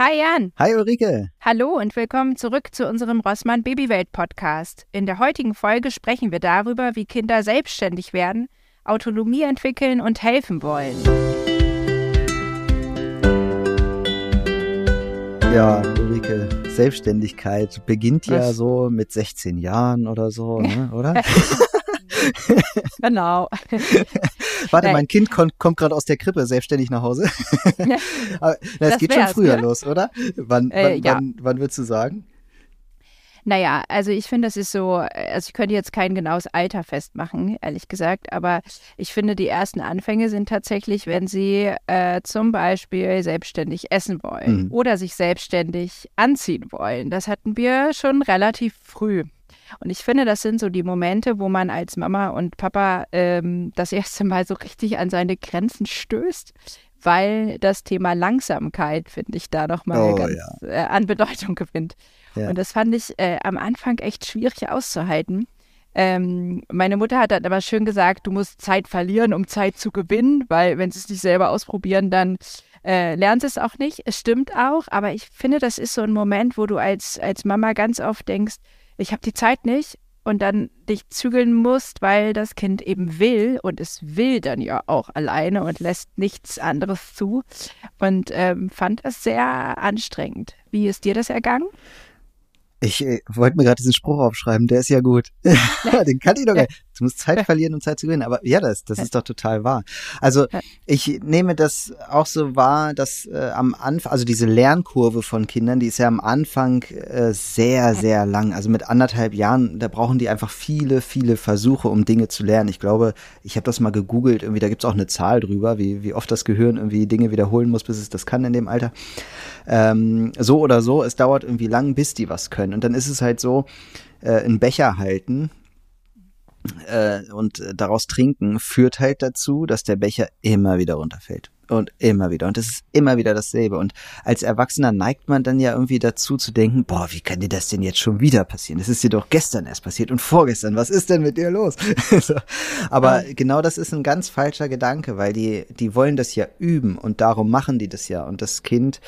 Hi Jan. Hi Ulrike. Hallo und willkommen zurück zu unserem Rossmann Babywelt Podcast. In der heutigen Folge sprechen wir darüber, wie Kinder selbstständig werden, Autonomie entwickeln und helfen wollen. Ja, Ulrike, Selbstständigkeit beginnt Was? ja so mit 16 Jahren oder so, ne, oder? genau. Warte, mein Kind kommt, kommt gerade aus der Krippe selbstständig nach Hause. Aber, na, es geht schon früher ja? los, oder? Wann, äh, wann, ja. wann, wann würdest du sagen? Naja, also ich finde, das ist so, also ich könnte jetzt kein genaues Alter festmachen, ehrlich gesagt, aber ich finde, die ersten Anfänge sind tatsächlich, wenn sie äh, zum Beispiel selbstständig essen wollen mhm. oder sich selbstständig anziehen wollen. Das hatten wir schon relativ früh. Und ich finde, das sind so die Momente, wo man als Mama und Papa ähm, das erste Mal so richtig an seine Grenzen stößt, weil das Thema Langsamkeit, finde ich, da nochmal oh, ganz ja. äh, an Bedeutung gewinnt. Ja. Und das fand ich äh, am Anfang echt schwierig auszuhalten. Ähm, meine Mutter hat dann aber schön gesagt, du musst Zeit verlieren, um Zeit zu gewinnen, weil wenn sie es nicht selber ausprobieren, dann äh, lernt es auch nicht. Es stimmt auch, aber ich finde, das ist so ein Moment, wo du als, als Mama ganz oft denkst, ich habe die Zeit nicht und dann dich zügeln musst, weil das Kind eben will und es will dann ja auch alleine und lässt nichts anderes zu und ähm, fand das sehr anstrengend. Wie ist dir das ergangen? Ich äh, wollte mir gerade diesen Spruch aufschreiben, der ist ja gut. Den kann ich doch gar nicht. Du musst Zeit verlieren, um Zeit zu gewinnen. Aber ja, das, das ist doch total wahr. Also ich nehme das auch so wahr, dass äh, am Anfang, also diese Lernkurve von Kindern, die ist ja am Anfang äh, sehr, sehr lang. Also mit anderthalb Jahren, da brauchen die einfach viele, viele Versuche, um Dinge zu lernen. Ich glaube, ich habe das mal gegoogelt, irgendwie, da gibt's auch eine Zahl drüber, wie, wie oft das Gehirn irgendwie Dinge wiederholen muss, bis es das kann in dem Alter. Ähm, so oder so, es dauert irgendwie lang, bis die was können. Und dann ist es halt so, äh, einen Becher halten äh, und daraus trinken führt halt dazu, dass der Becher immer wieder runterfällt. Und immer wieder. Und es ist immer wieder dasselbe. Und als Erwachsener neigt man dann ja irgendwie dazu zu denken, boah, wie kann dir das denn jetzt schon wieder passieren? Das ist dir doch gestern erst passiert und vorgestern. Was ist denn mit dir los? Aber ja. genau das ist ein ganz falscher Gedanke, weil die, die wollen das ja üben und darum machen die das ja. Und das Kind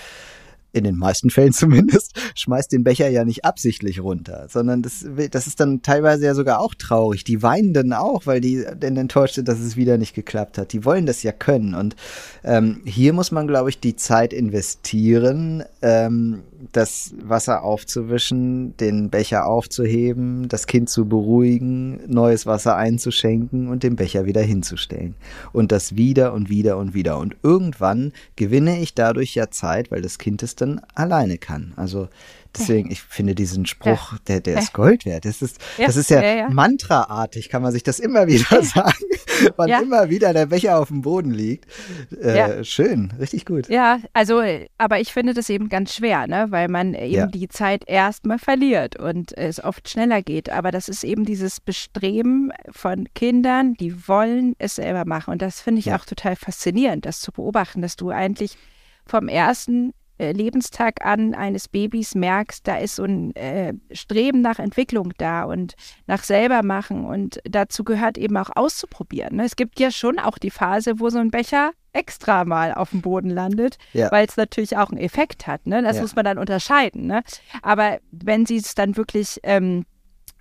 in den meisten Fällen zumindest, schmeißt den Becher ja nicht absichtlich runter, sondern das, das ist dann teilweise ja sogar auch traurig. Die weinen dann auch, weil die dann enttäuscht sind, dass es wieder nicht geklappt hat. Die wollen das ja können. Und ähm, hier muss man, glaube ich, die Zeit investieren, ähm, das Wasser aufzuwischen, den Becher aufzuheben, das Kind zu beruhigen, neues Wasser einzuschenken und den Becher wieder hinzustellen. Und das wieder und wieder und wieder. Und irgendwann gewinne ich dadurch ja Zeit, weil das Kind es dann alleine kann. Also Deswegen, ich finde diesen Spruch, der, der ist Gold wert. Das ist, das ist ja, ja, Mantraartig, kann man sich das immer wieder sagen, wann immer wieder der Becher auf dem Boden liegt. Äh, schön, richtig gut. Ja, also, aber ich finde das eben ganz schwer, ne? weil man eben die Zeit erstmal verliert und es oft schneller geht. Aber das ist eben dieses Bestreben von Kindern, die wollen es selber machen. Und das finde ich auch total faszinierend, das zu beobachten, dass du eigentlich vom ersten äh, Lebenstag an eines Babys merkst, da ist so ein äh, Streben nach Entwicklung da und nach selber machen und dazu gehört eben auch auszuprobieren. Ne? Es gibt ja schon auch die Phase, wo so ein Becher extra mal auf dem Boden landet, ja. weil es natürlich auch einen Effekt hat. Ne? Das ja. muss man dann unterscheiden. Ne? Aber wenn sie es dann wirklich ähm,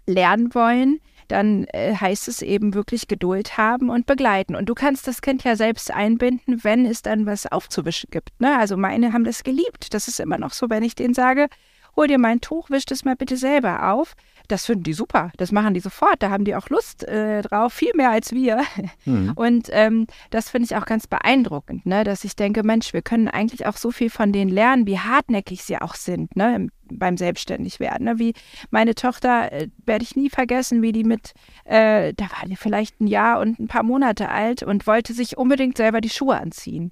lernen wollen, dann äh, heißt es eben wirklich Geduld haben und begleiten. Und du kannst das Kind ja selbst einbinden, wenn es dann was aufzuwischen gibt. Ne? Also meine haben das geliebt. Das ist immer noch so, wenn ich denen sage, hol dir mein Tuch, wisch das mal bitte selber auf. Das finden die super. Das machen die sofort. Da haben die auch Lust äh, drauf, viel mehr als wir. Mhm. Und ähm, das finde ich auch ganz beeindruckend, ne? dass ich denke, Mensch, wir können eigentlich auch so viel von denen lernen, wie hartnäckig sie auch sind ne? beim Selbstständigwerden. Ne? Wie meine Tochter, äh, werde ich nie vergessen, wie die mit, äh, da war die vielleicht ein Jahr und ein paar Monate alt und wollte sich unbedingt selber die Schuhe anziehen.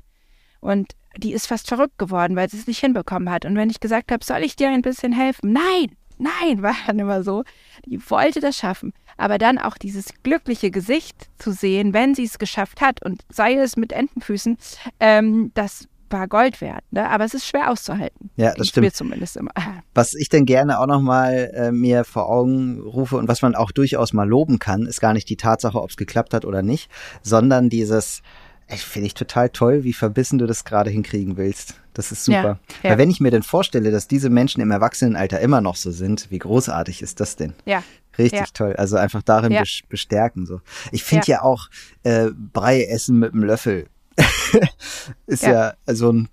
Und die ist fast verrückt geworden, weil sie es nicht hinbekommen hat. Und wenn ich gesagt habe, soll ich dir ein bisschen helfen? Nein, nein, war dann immer so. Die wollte das schaffen. Aber dann auch dieses glückliche Gesicht zu sehen, wenn sie es geschafft hat und sei es mit Entenfüßen, ähm, das war Gold wert. Ne? Aber es ist schwer auszuhalten. Ja, das stimmt. Mir zumindest immer. Was ich denn gerne auch nochmal äh, mir vor Augen rufe und was man auch durchaus mal loben kann, ist gar nicht die Tatsache, ob es geklappt hat oder nicht, sondern dieses Ich finde ich total toll, wie verbissen du das gerade hinkriegen willst. Das ist super. Ja, ja. Weil wenn ich mir denn vorstelle, dass diese Menschen im Erwachsenenalter immer noch so sind, wie großartig ist das denn? Ja. Richtig ja. toll. Also einfach darin bestärken so. Ich finde ja. auch äh, Brei essen mit einem Löffel ist ja, so ein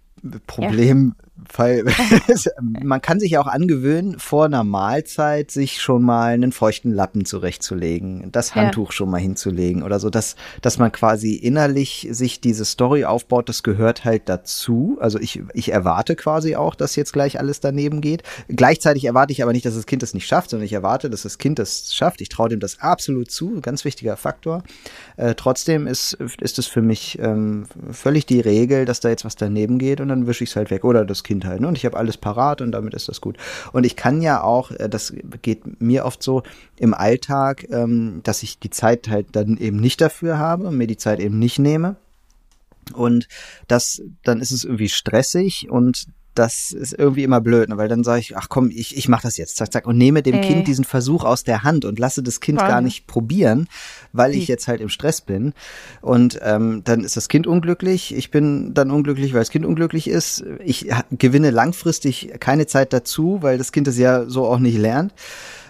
Problem, weil man kann sich ja auch angewöhnen, vor einer Mahlzeit sich schon mal einen feuchten Lappen zurechtzulegen, das Handtuch ja. schon mal hinzulegen oder so, dass, dass man quasi innerlich sich diese Story aufbaut, das gehört halt dazu. Also ich, ich erwarte quasi auch, dass jetzt gleich alles daneben geht. Gleichzeitig erwarte ich aber nicht, dass das Kind das nicht schafft, sondern ich erwarte, dass das Kind das schafft. Ich traue dem das absolut zu, ganz wichtiger Faktor. Äh, trotzdem ist, ist es für mich ähm, völlig die Regel, dass da jetzt was daneben geht und dann wische ich es halt weg. Oder das Kind halt. Ne? Und ich habe alles parat und damit ist das gut. Und ich kann ja auch, äh, das geht mir oft so im Alltag, ähm, dass ich die Zeit halt dann eben nicht dafür habe mir die Zeit eben nicht nehme. Und das, dann ist es irgendwie stressig und das ist irgendwie immer blöd, ne? weil dann sage ich, ach komm, ich, ich mache das jetzt, zack, zack, und nehme dem äh. Kind diesen Versuch aus der Hand und lasse das Kind Voll. gar nicht probieren, weil ich jetzt halt im Stress bin. Und ähm, dann ist das Kind unglücklich, ich bin dann unglücklich, weil das Kind unglücklich ist. Ich gewinne langfristig keine Zeit dazu, weil das Kind es ja so auch nicht lernt.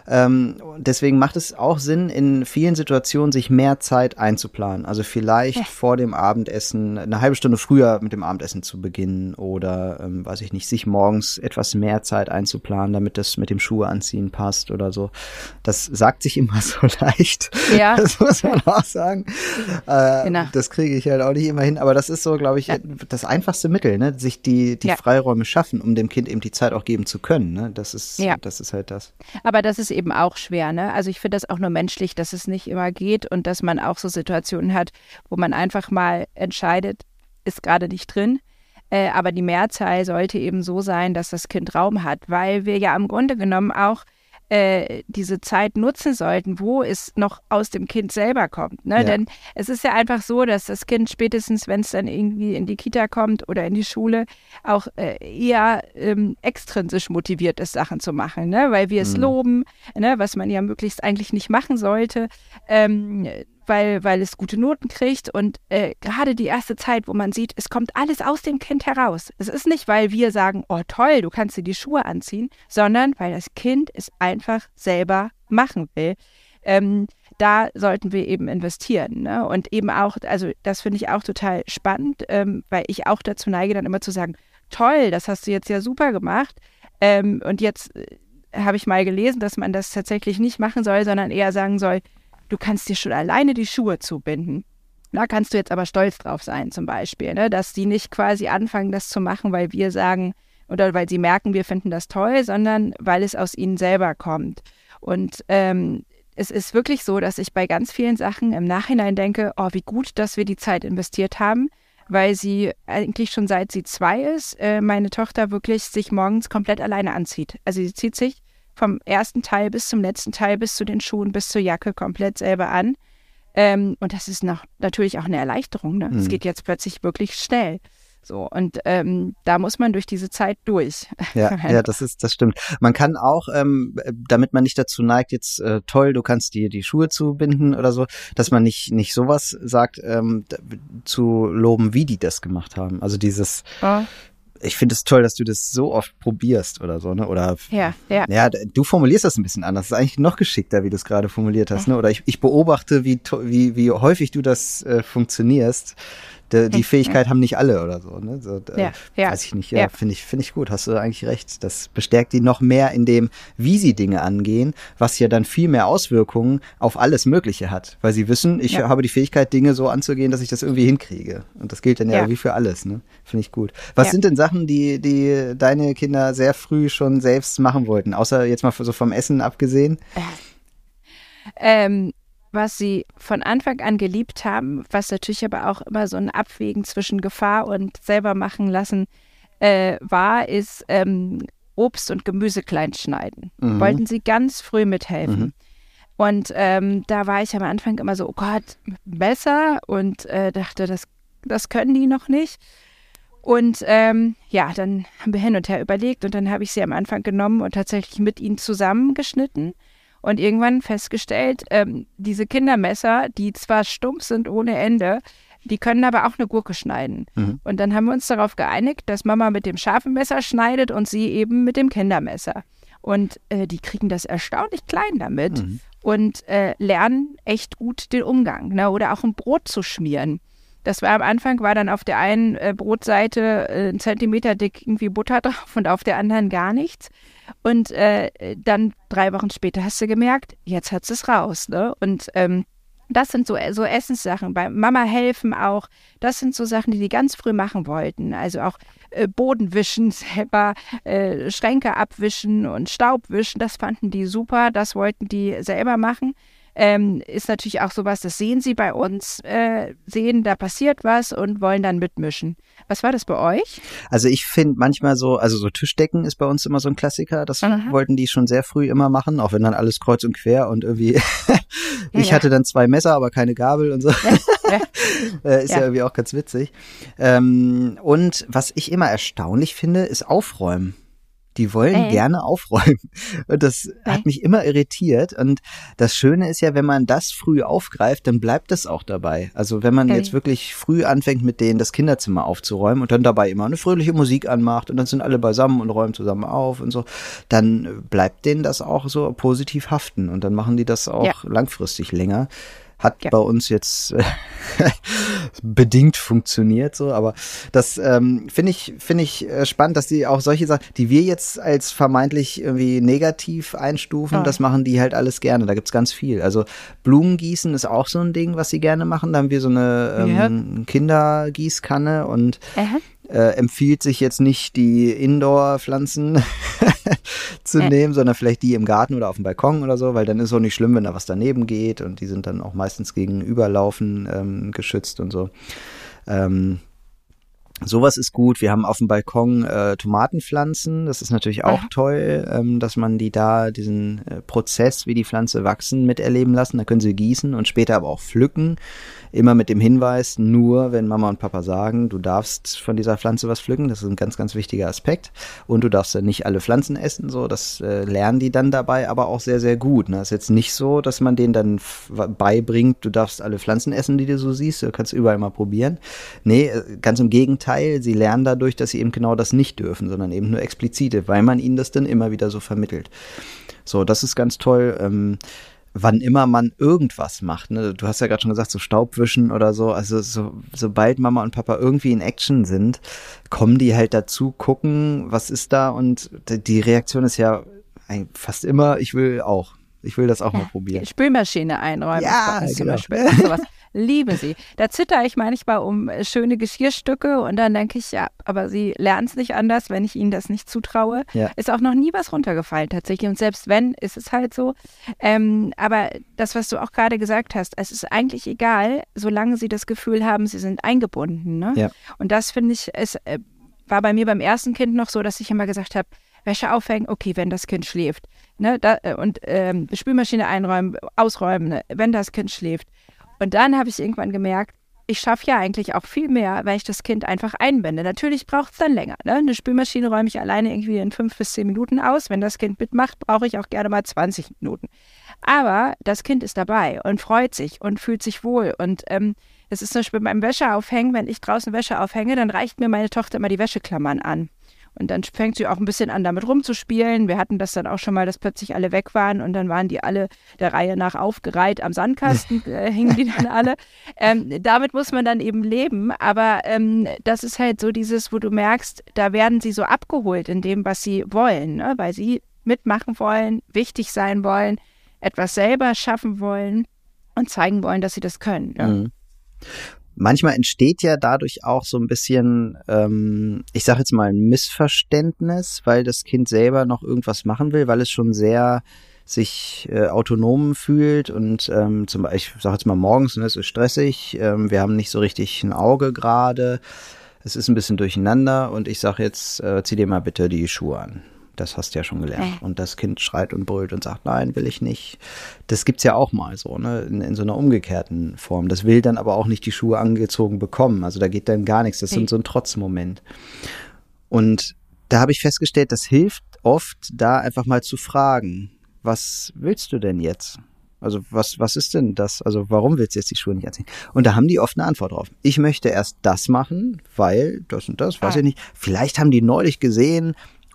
Ähm, deswegen macht es auch Sinn, in vielen Situationen sich mehr Zeit einzuplanen. Also vielleicht ja. vor dem Abendessen eine halbe Stunde früher mit dem Abendessen zu beginnen oder, ähm, weiß ich nicht, sich morgens etwas mehr Zeit einzuplanen, damit das mit dem Schuhe anziehen passt oder so. Das sagt sich immer so leicht. Ja. Das muss man auch sagen. Äh, genau. Das kriege ich halt auch nicht immer hin. Aber das ist so, glaube ich, ja. das einfachste Mittel, ne? sich die, die ja. Freiräume schaffen, um dem Kind eben die Zeit auch geben zu können. Ne? Das ist, das ist halt das. Aber das ist eben auch schwer. Ne? Also ich finde das auch nur menschlich, dass es nicht immer geht und dass man auch so Situationen hat, wo man einfach mal entscheidet, ist gerade nicht drin. Äh, aber die Mehrzahl sollte eben so sein, dass das Kind Raum hat, weil wir ja im Grunde genommen auch äh, diese Zeit nutzen sollten, wo es noch aus dem Kind selber kommt. Ne? Ja. Denn es ist ja einfach so, dass das Kind spätestens, wenn es dann irgendwie in die Kita kommt oder in die Schule, auch äh, eher ähm, extrinsisch motiviert ist, Sachen zu machen, ne? weil wir es mhm. loben, ne? was man ja möglichst eigentlich nicht machen sollte. Ähm, weil, weil es gute Noten kriegt. Und äh, gerade die erste Zeit, wo man sieht, es kommt alles aus dem Kind heraus. Es ist nicht, weil wir sagen, oh toll, du kannst dir die Schuhe anziehen, sondern weil das Kind es einfach selber machen will. Ähm, da sollten wir eben investieren. Ne? Und eben auch, also das finde ich auch total spannend, ähm, weil ich auch dazu neige, dann immer zu sagen, toll, das hast du jetzt ja super gemacht. Ähm, und jetzt äh, habe ich mal gelesen, dass man das tatsächlich nicht machen soll, sondern eher sagen soll, du kannst dir schon alleine die Schuhe zubinden. Da kannst du jetzt aber stolz drauf sein, zum Beispiel, ne? dass die nicht quasi anfangen, das zu machen, weil wir sagen oder weil sie merken, wir finden das toll, sondern weil es aus ihnen selber kommt. Und ähm, es ist wirklich so, dass ich bei ganz vielen Sachen im Nachhinein denke, oh, wie gut, dass wir die Zeit investiert haben, weil sie eigentlich schon seit sie zwei ist, äh, meine Tochter wirklich sich morgens komplett alleine anzieht. Also sie zieht sich vom ersten Teil bis zum letzten Teil, bis zu den Schuhen, bis zur Jacke komplett selber an. Ähm, und das ist noch, natürlich auch eine Erleichterung. Ne? Es mhm. geht jetzt plötzlich wirklich schnell. So, und ähm, da muss man durch diese Zeit durch. Ja, ja, das ist, das stimmt. Man kann auch, ähm, damit man nicht dazu neigt, jetzt äh, toll, du kannst dir die Schuhe zubinden oder so, dass man nicht, nicht sowas sagt, ähm, zu loben, wie die das gemacht haben. Also dieses, ja ich finde es toll, dass du das so oft probierst oder so, ne? Oder ja, ja. Ja, du formulierst das ein bisschen anders. Das ist eigentlich noch geschickter, wie du es gerade formuliert hast, ne? Oder ich, ich beobachte, wie, wie, wie häufig du das äh, funktionierst die, die Fähigkeit haben nicht alle oder so. Ne? so äh, ja, ja. Weiß ich nicht. Ja, ja. finde ich, finde ich gut. Hast du eigentlich recht. Das bestärkt die noch mehr in dem, wie sie Dinge angehen, was ja dann viel mehr Auswirkungen auf alles Mögliche hat, weil sie wissen, ich ja. habe die Fähigkeit, Dinge so anzugehen, dass ich das irgendwie hinkriege. Und das gilt dann ja, wie für alles. Ne? Finde ich gut. Was sind denn Sachen, die, die deine Kinder sehr früh schon selbst machen wollten, außer jetzt mal so vom Essen abgesehen? Ähm, was sie von Anfang an geliebt haben, was natürlich aber auch immer so ein Abwägen zwischen Gefahr und selber machen lassen äh, war, ist ähm, Obst und Gemüse klein schneiden. Mhm. Wollten sie ganz früh mithelfen. Mhm. Und ähm, da war ich am Anfang immer so, oh Gott, besser und äh, dachte, das, das können die noch nicht. Und ähm, ja, dann haben wir hin und her überlegt und dann habe ich sie am Anfang genommen und tatsächlich mit ihnen zusammengeschnitten und irgendwann festgestellt, ähm, diese Kindermesser, die zwar stumpf sind ohne Ende, Die können aber auch eine Gurke schneiden. Mhm. Und dann haben wir uns darauf geeinigt, dass Mama mit dem scharfen Messer schneidet und sie eben mit dem Kindermesser. Und äh, die kriegen das erstaunlich klein damit mhm. und äh, lernen echt gut den Umgang. Ne? Oder auch ein Brot zu schmieren. Das war am Anfang, war dann auf der einen äh, Brotseite äh, ein Zentimeter dick irgendwie Butter drauf und auf der anderen gar nichts. Und äh, dann drei Wochen später hast du gemerkt, jetzt hat es raus. Ne? Und ähm, das sind so, so Essenssachen. Bei Mama helfen auch. Das sind so Sachen, die die ganz früh machen wollten. Also auch äh, Boden wischen, selber äh, Schränke abwischen und Staub wischen. Das fanden die super. Das wollten die selber machen ähm, ist natürlich auch sowas, das sehen sie bei uns, äh, sehen, da passiert was und wollen dann mitmischen. Was war das bei euch? Also ich finde manchmal so, also so Tischdecken ist bei uns immer so ein Klassiker. Das Aha. wollten die schon sehr früh immer machen, auch wenn dann alles kreuz und quer und irgendwie ich ja. hatte dann zwei Messer, aber keine Gabel und so. Ja. Äh, ist ja. ja. irgendwie auch ganz witzig. Ähm, und was ich immer erstaunlich finde, ist Aufräumen. Die wollen äh. gerne aufräumen. Und das äh. hat mich immer irritiert. Und das Schöne ist ja, wenn man das früh aufgreift, dann bleibt das auch dabei. Also wenn man äh. jetzt wirklich früh anfängt, mit denen das Kinderzimmer aufzuräumen und dann dabei immer eine fröhliche Musik anmacht und dann sind alle beisammen und räumen zusammen auf und so, dann bleibt denen das auch so positiv haften. Und dann machen die das auch ja. langfristig länger. Hat ja. bei uns jetzt äh, bedingt funktioniert so, aber das ähm, finde ich finde ich äh, spannend, dass die auch solche Sachen, die wir jetzt als vermeintlich irgendwie negativ einstufen, oh. das machen die halt alles gerne. Da gibt's ganz viel. Also Blumengießen ist auch so ein Ding, was sie gerne machen. Da haben wir so eine ähm, ja. Kindergießkanne und äh, empfiehlt sich jetzt nicht die Indoor-Pflanzen zu äh. nehmen, sondern vielleicht die im Garten oder auf dem Balkon oder so, weil dann ist es auch nicht schlimm, wenn da was daneben geht und die sind dann auch meistens gegen Überlaufen ähm, geschützt und so. Ähm, Sowas ist gut. Wir haben auf dem Balkon äh, Tomatenpflanzen. Das ist natürlich auch Aha. toll, ähm, dass man die da diesen äh, Prozess, wie die Pflanze wachsen, miterleben lassen. Da können sie gießen und später aber auch pflücken. Immer mit dem Hinweis, nur wenn Mama und Papa sagen, du darfst von dieser Pflanze was pflücken. Das ist ein ganz, ganz wichtiger Aspekt. Und du darfst ja nicht alle Pflanzen essen. So, das äh, lernen die dann dabei, aber auch sehr, sehr gut. Ne? Ist jetzt nicht so, dass man denen dann beibringt, du darfst alle Pflanzen essen, die du so siehst. Du kannst überall mal probieren. Nee, äh, ganz im Gegenteil. Sie lernen dadurch, dass sie eben genau das nicht dürfen, sondern eben nur explizite, weil man ihnen das dann immer wieder so vermittelt. So, das ist ganz toll. Ähm, wann immer man irgendwas macht. Ne? Du hast ja gerade schon gesagt, so Staubwischen oder so. Also so, sobald Mama und Papa irgendwie in Action sind, kommen die halt dazu, gucken, was ist da und die Reaktion ist ja fast immer, ich will auch. Ich will das auch ja, mal probieren. Spülmaschine einräumen. Ja, genau. zum Beispiel. Sowas liebe sie. Da zitter ich manchmal um äh, schöne Geschirrstücke und dann denke ich, ja, aber sie lernen es nicht anders, wenn ich ihnen das nicht zutraue. Ja. Ist auch noch nie was runtergefallen tatsächlich. Und selbst wenn, ist es halt so. Ähm, aber das, was du auch gerade gesagt hast, es ist eigentlich egal, solange sie das Gefühl haben, sie sind eingebunden. Ne? Ja. Und das finde ich, es äh, war bei mir beim ersten Kind noch so, dass ich immer gesagt habe, Wäsche aufhängen, okay, wenn das Kind schläft. Ne, da, äh, und ähm, Spülmaschine einräumen, ausräumen, ne, wenn das Kind schläft. Und dann habe ich irgendwann gemerkt, ich schaffe ja eigentlich auch viel mehr, weil ich das Kind einfach einbinde. Natürlich braucht es dann länger. Ne? Eine Spülmaschine räume ich alleine irgendwie in fünf bis zehn Minuten aus. Wenn das Kind mitmacht, brauche ich auch gerne mal 20 Minuten. Aber das Kind ist dabei und freut sich und fühlt sich wohl. Und ähm, das ist zum Beispiel beim Wäscheaufhängen, wenn ich draußen Wäsche aufhänge, dann reicht mir meine Tochter immer die Wäscheklammern an. Und dann fängt sie auch ein bisschen an, damit rumzuspielen. Wir hatten das dann auch schon mal, dass plötzlich alle weg waren und dann waren die alle der Reihe nach aufgereiht am Sandkasten, äh, hingen die dann alle. Ähm, damit muss man dann eben leben. Aber ähm, das ist halt so dieses, wo du merkst, da werden sie so abgeholt in dem, was sie wollen, ne? weil sie mitmachen wollen, wichtig sein wollen, etwas selber schaffen wollen und zeigen wollen, dass sie das können. Ne? Mhm manchmal entsteht ja dadurch auch so ein bisschen, ähm, ich sage jetzt mal ein Missverständnis, weil das Kind selber noch irgendwas machen will, weil es schon sehr sich äh, autonom fühlt und ähm, zum Beispiel, ich sage jetzt mal morgens, ne, es ist stressig, ähm, wir haben nicht so richtig ein Auge gerade, es ist ein bisschen durcheinander und ich sage jetzt, äh, zieh dir mal bitte die Schuhe an. Das hast du ja schon gelernt. Und das Kind schreit und brüllt und sagt, nein, will ich nicht. Das gibt's ja auch mal so, ne? In, in, so einer umgekehrten Form. Das will dann aber auch nicht die Schuhe angezogen bekommen. Also da geht dann gar nichts. Das ist so ein Trotzmoment. Und da habe ich festgestellt, das hilft oft, da einfach mal zu fragen, was willst du denn jetzt? Also was, was ist denn das? Also warum willst du jetzt die Schuhe nicht anziehen? Und da haben die oft eine Antwort drauf. Ich möchte erst das machen, weil das und das, weiß ah. ich nicht. Vielleicht haben die neulich gesehen,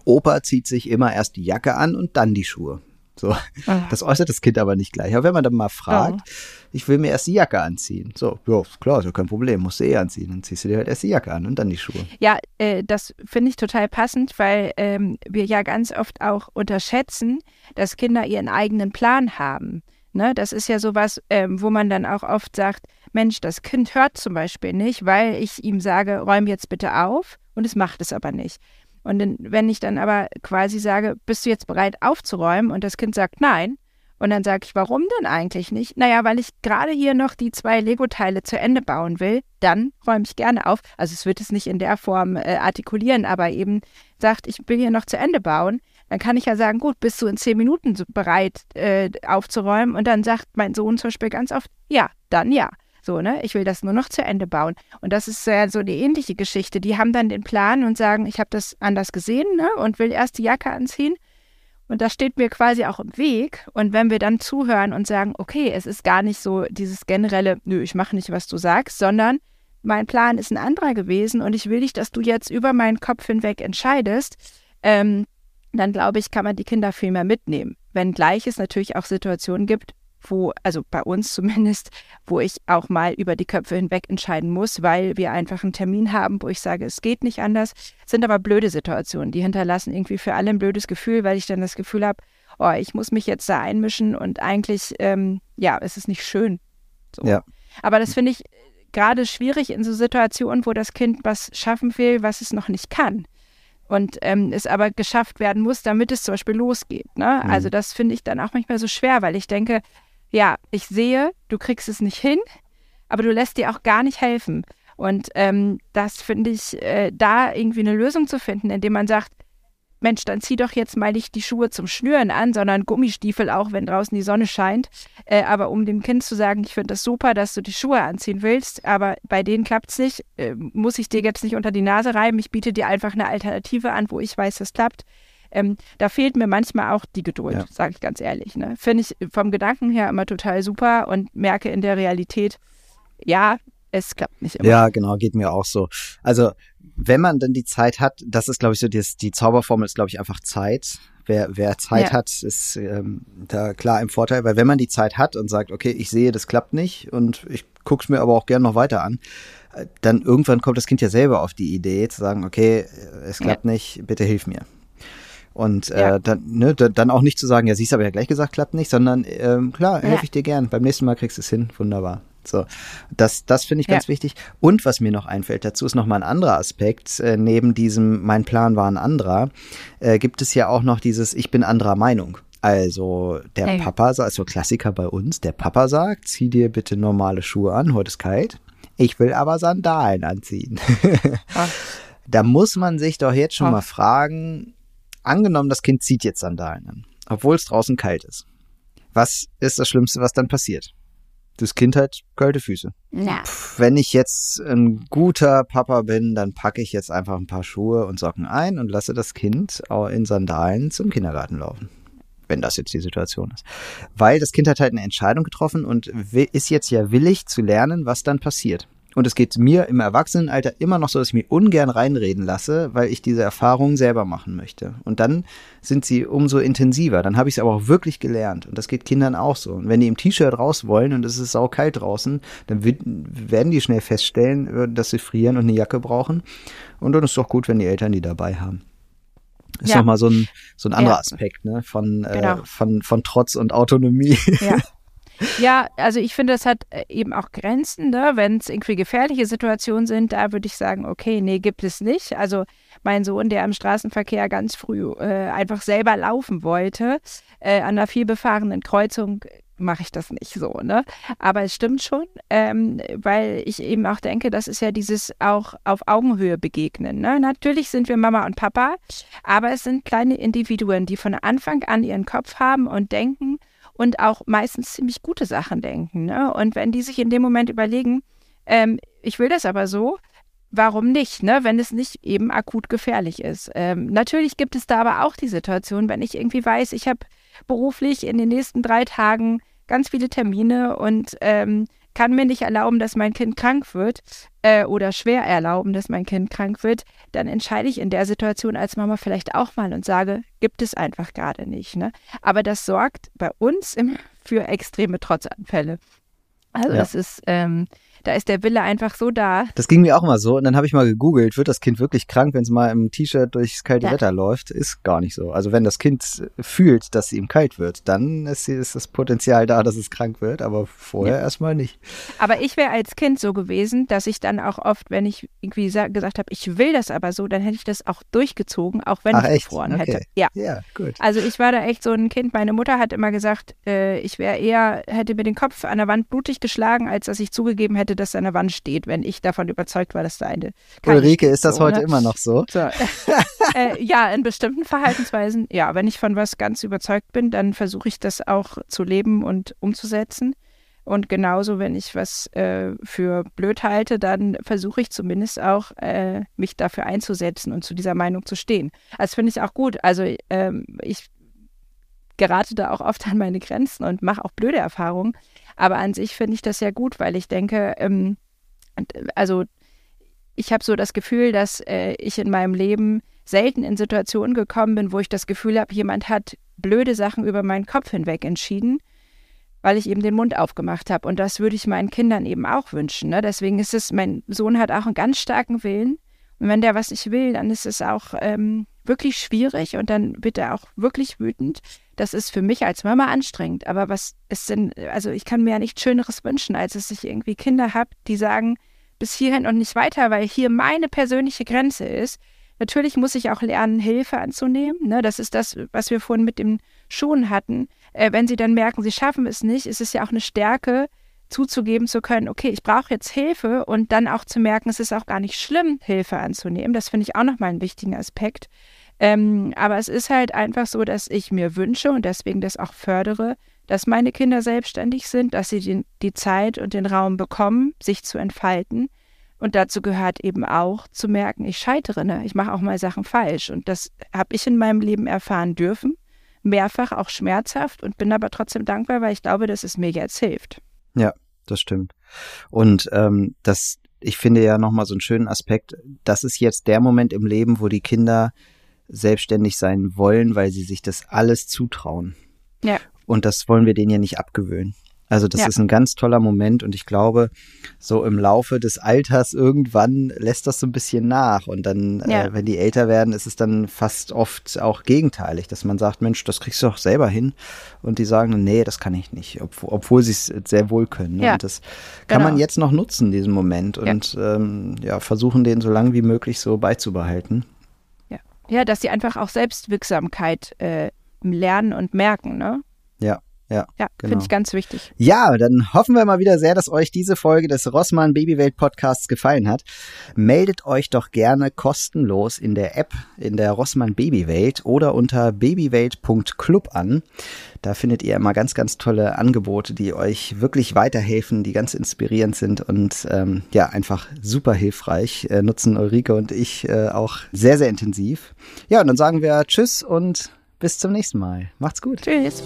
Opa zieht sich immer erst die Jacke an und dann die Schuhe. So, ah. das äußert das Kind aber nicht gleich. Aber wenn man dann mal fragt, oh. ich will mir erst die Jacke anziehen. So, ja, klar, ist ja kein Problem, musst du eh anziehen. Dann ziehst du dir halt erst die Jacke an und dann die Schuhe. Ja, äh, das finde ich total passend, weil ähm, wir ja ganz oft auch unterschätzen, dass Kinder ihren eigenen Plan haben. Ne, das ist ja sowas, ähm, wo man dann auch oft sagt, Mensch, das Kind hört zum Beispiel nicht, weil ich ihm sage, räum jetzt bitte auf und es macht es aber nicht. Und wenn ich dann aber quasi sage, bist du jetzt bereit aufzuräumen und das Kind sagt nein, und dann sage ich, warum denn eigentlich nicht? Naja, weil ich gerade hier noch die zwei Lego-Teile zu Ende bauen will, dann räume ich gerne auf. Also es wird es nicht in der Form äh, artikulieren, aber eben sagt, ich will hier noch zu Ende bauen. Dann kann ich ja sagen, gut, bist du in zehn Minuten bereit äh, aufzuräumen? Und dann sagt mein Sohn zum Beispiel ganz oft, ja, dann ja. So, ne? Ich will das nur noch zu Ende bauen. Und das ist ja so eine ähnliche Geschichte. Die haben dann den Plan und sagen, ich habe das anders gesehen, ne? Und will erst die Jacke anziehen. Und das steht mir quasi auch im Weg. Und wenn wir dann zuhören und sagen, okay, es ist gar nicht so dieses generelle, nö, ich mache nicht, was du sagst, sondern mein Plan ist ein anderer gewesen und ich will nicht, dass du jetzt über meinen Kopf hinweg entscheidest, ähm, dann glaube ich, kann man die Kinder viel mehr mitnehmen. Wenngleich es natürlich auch Situationen gibt, wo, also bei uns zumindest, wo ich auch mal über die Köpfe hinweg entscheiden muss, weil wir einfach einen Termin haben, wo ich sage, es geht nicht anders. Sind aber blöde Situationen, die hinterlassen irgendwie für alle ein blödes Gefühl, weil ich dann das Gefühl habe, oh, ich muss mich jetzt da einmischen und eigentlich, ähm, ja, es ist nicht schön. So. Ja. Aber das finde ich gerade schwierig in so Situationen, wo das Kind was schaffen will, was es noch nicht kann und ähm, es aber geschafft werden muss, damit es zum Beispiel losgeht. Ne? Mhm. Also das finde ich dann auch manchmal so schwer, weil ich denke, ja, ich sehe, du kriegst es nicht hin, aber du lässt dir auch gar nicht helfen. Und ähm, das finde ich, äh, da irgendwie eine Lösung zu finden, indem man sagt, Mensch, dann zieh doch jetzt mal nicht die Schuhe zum Schnüren an, sondern Gummistiefel auch, wenn draußen die Sonne scheint. Äh, aber um dem Kind zu sagen, ich finde das super, dass du die Schuhe anziehen willst, aber bei denen klappt es nicht, äh, muss ich dir jetzt nicht unter die Nase reiben. Ich biete dir einfach eine Alternative an, wo ich weiß, das klappt. Ähm, da fehlt mir manchmal auch die Geduld, ja. sage ich ganz ehrlich. Ne? Finde ich vom Gedanken her immer total super und merke in der Realität, ja, es klappt nicht immer. Ja, genau, geht mir auch so. Also, wenn man dann die Zeit hat, das ist, glaube ich, so, die, die Zauberformel ist, glaube ich, einfach Zeit. Wer, wer Zeit ja. hat, ist ähm, da klar im Vorteil, weil wenn man die Zeit hat und sagt, okay, ich sehe, das klappt nicht und ich gucke es mir aber auch gerne noch weiter an, äh, dann irgendwann kommt das Kind ja selber auf die Idee zu sagen, okay, es klappt ja. nicht, bitte hilf mir. Und äh, ja. dann, ne, dann auch nicht zu sagen, ja, siehst aber ja gleich gesagt, klappt nicht, sondern ähm, klar, helfe ich dir gern. Beim nächsten Mal kriegst du es hin. Wunderbar. So, das, das finde ich ganz ja. wichtig. Und was mir noch einfällt dazu, ist nochmal ein anderer Aspekt. Äh, neben diesem, mein Plan war ein anderer, äh, gibt es ja auch noch dieses, ich bin anderer Meinung. Also der hey. Papa, also Klassiker bei uns, der Papa sagt, zieh dir bitte normale Schuhe an, heute ist kalt. Ich will aber Sandalen anziehen. da muss man sich doch jetzt schon Ach. mal fragen, Angenommen, das Kind zieht jetzt Sandalen an, obwohl es draußen kalt ist. Was ist das Schlimmste, was dann passiert? Das Kind hat kalte Füße. Ja. wenn ich jetzt ein guter Papa bin, dann packe ich jetzt einfach ein paar Schuhe und Socken ein und lasse das Kind in Sandalen zum Kindergarten laufen. Wenn das jetzt die Situation ist. Weil das Kind hat halt eine Entscheidung getroffen und ist jetzt ja willig zu lernen, was dann passiert. Und es geht mir im Erwachsenenalter immer noch so, dass ich mir ungern reinreden lasse, weil ich diese Erfahrungen selber machen möchte. Und dann sind sie umso intensiver. Dann habe ich es aber auch wirklich gelernt. Und das geht Kindern auch so. Und wenn die im T-Shirt raus wollen und es ist saukalt draußen, dann werden die schnell feststellen, äh, dass sie frieren und eine Jacke brauchen. Und dann ist es doch gut, wenn die Eltern die dabei haben. Ist ja. nochmal so ein, so ein anderer ja. Aspekt, ne? Von, äh, genau. äh, von, von Trotz und Autonomie. Ja. Ja, also ich finde, das hat äh, eben auch Grenzen, ne? wenn es irgendwie gefährliche Situationen sind, da würde ich sagen, okay, nee, gibt es nicht. Also mein Sohn, der im Straßenverkehr ganz früh äh, einfach selber laufen wollte, äh, an einer vielbefahrenen Kreuzung mache ich das nicht so, ne? Aber es stimmt schon, ähm, weil ich eben auch denke, das ist ja dieses auch auf Augenhöhe begegnen. Ne? Natürlich sind wir Mama und Papa, aber es sind kleine Individuen, die von Anfang an ihren Kopf haben und denken, und auch meistens ziemlich gute Sachen denken. Ne? Und wenn die sich in dem Moment überlegen, ähm, ich will das aber so, warum nicht, ne? wenn es nicht eben akut gefährlich ist. Ähm, natürlich gibt es da aber auch die Situation, wenn ich irgendwie weiß, ich habe beruflich in den nächsten drei Tagen ganz viele Termine und ähm, kann mir nicht erlauben, dass mein Kind krank wird äh, oder schwer erlauben, dass mein Kind krank wird, dann entscheide ich in der Situation als Mama vielleicht auch mal und sage, gibt es einfach gerade nicht. Ne? Aber das sorgt bei uns immer für extreme Trotzanfälle. Also ja. das ist, ähm, da ist der Wille einfach so da. Das ging mir auch mal so. Und dann habe ich mal gegoogelt, wird das Kind wirklich krank, wenn es mal im T-Shirt durchs kalte ja. Wetter läuft? Ist gar nicht so. Also wenn das Kind fühlt, dass es ihm kalt wird, dann ist, ist das Potenzial da, dass es krank wird, aber vorher ja. erstmal nicht. Aber ich wäre als Kind so gewesen, dass ich dann auch oft, wenn ich irgendwie gesagt habe, ich will das aber so, dann hätte ich das auch durchgezogen, auch wenn Ach, ich echt? gefroren okay. hätte. Ja. ja, gut. Also ich war da echt so ein Kind. Meine Mutter hat immer gesagt, äh, ich wäre eher, hätte mir den Kopf an der Wand blutig geschlagen, als dass ich zugegeben hätte, dass an der Wand steht, wenn ich davon überzeugt war, dass da eine. Ulrike, ist das so, heute ne? immer noch so? so. äh, ja, in bestimmten Verhaltensweisen. Ja, wenn ich von was ganz überzeugt bin, dann versuche ich das auch zu leben und umzusetzen. Und genauso, wenn ich was äh, für blöd halte, dann versuche ich zumindest auch, äh, mich dafür einzusetzen und zu dieser Meinung zu stehen. Das finde ich auch gut. Also ähm, ich gerate da auch oft an meine Grenzen und mache auch blöde Erfahrungen. Aber an sich finde ich das ja gut, weil ich denke, ähm, also ich habe so das Gefühl, dass äh, ich in meinem Leben selten in Situationen gekommen bin, wo ich das Gefühl habe, jemand hat blöde Sachen über meinen Kopf hinweg entschieden, weil ich eben den Mund aufgemacht habe. Und das würde ich meinen Kindern eben auch wünschen. Ne? Deswegen ist es, mein Sohn hat auch einen ganz starken Willen. Und wenn der was nicht will, dann ist es auch ähm, wirklich schwierig und dann er auch wirklich wütend. Das ist für mich als Mama anstrengend. Aber was ist denn, also ich kann mir ja nichts Schöneres wünschen, als dass ich irgendwie Kinder habe, die sagen, bis hierhin und nicht weiter, weil hier meine persönliche Grenze ist. Natürlich muss ich auch lernen, Hilfe anzunehmen. Ne? Das ist das, was wir vorhin mit dem Schuhen hatten. Äh, wenn sie dann merken, sie schaffen es nicht, ist es ja auch eine Stärke, zuzugeben zu können, okay, ich brauche jetzt Hilfe und dann auch zu merken, es ist auch gar nicht schlimm, Hilfe anzunehmen. Das finde ich auch nochmal einen wichtigen Aspekt. Ähm, aber es ist halt einfach so, dass ich mir wünsche und deswegen das auch fördere, dass meine Kinder selbstständig sind, dass sie die, die Zeit und den Raum bekommen, sich zu entfalten. Und dazu gehört eben auch zu merken, ich scheitere, ne? ich mache auch mal Sachen falsch. Und das habe ich in meinem Leben erfahren dürfen, mehrfach auch schmerzhaft und bin aber trotzdem dankbar, weil ich glaube, dass es mir jetzt hilft. Ja, das stimmt. Und ähm, das, ich finde ja nochmal so einen schönen Aspekt, das ist jetzt der Moment im Leben, wo die Kinder selbstständig sein wollen, weil sie sich das alles zutrauen. Ja. Und das wollen wir denen ja nicht abgewöhnen. Also das ja. ist ein ganz toller Moment und ich glaube, so im Laufe des Alters irgendwann lässt das so ein bisschen nach und dann, äh, ja. äh, wenn die älter werden, ist es dann fast oft auch gegenteilig, dass man sagt, Mensch, das kriegst du doch selber hin und die sagen, nee, das kann ich nicht, ob, obwohl sie es sehr wohl können. Ne? Ja. Und das kann genau. man jetzt noch nutzen, diesen Moment und ähm, ja, versuchen den so lange wie möglich so beizubehalten. Ja, dass sie einfach auch Selbstwirksamkeit äh, lernen und merken, ne? Ja. Ja, genau. finde ich ganz wichtig. Ja, dann hoffen wir mal wieder sehr, dass euch diese Folge des Rossmann Babywelt Podcasts gefallen hat. Meldet euch doch gerne kostenlos in der App in der Rossmann Babywelt oder unter babywelt.club an. Da findet ihr immer ganz, ganz tolle Angebote, die euch wirklich weiterhelfen, die ganz inspirierend sind und ähm, ja, einfach super hilfreich. Äh, nutzen Ulrike und ich äh, auch sehr, sehr intensiv. Ja, und dann sagen wir Tschüss und bis zum nächsten Mal. Macht's gut. Tschüss.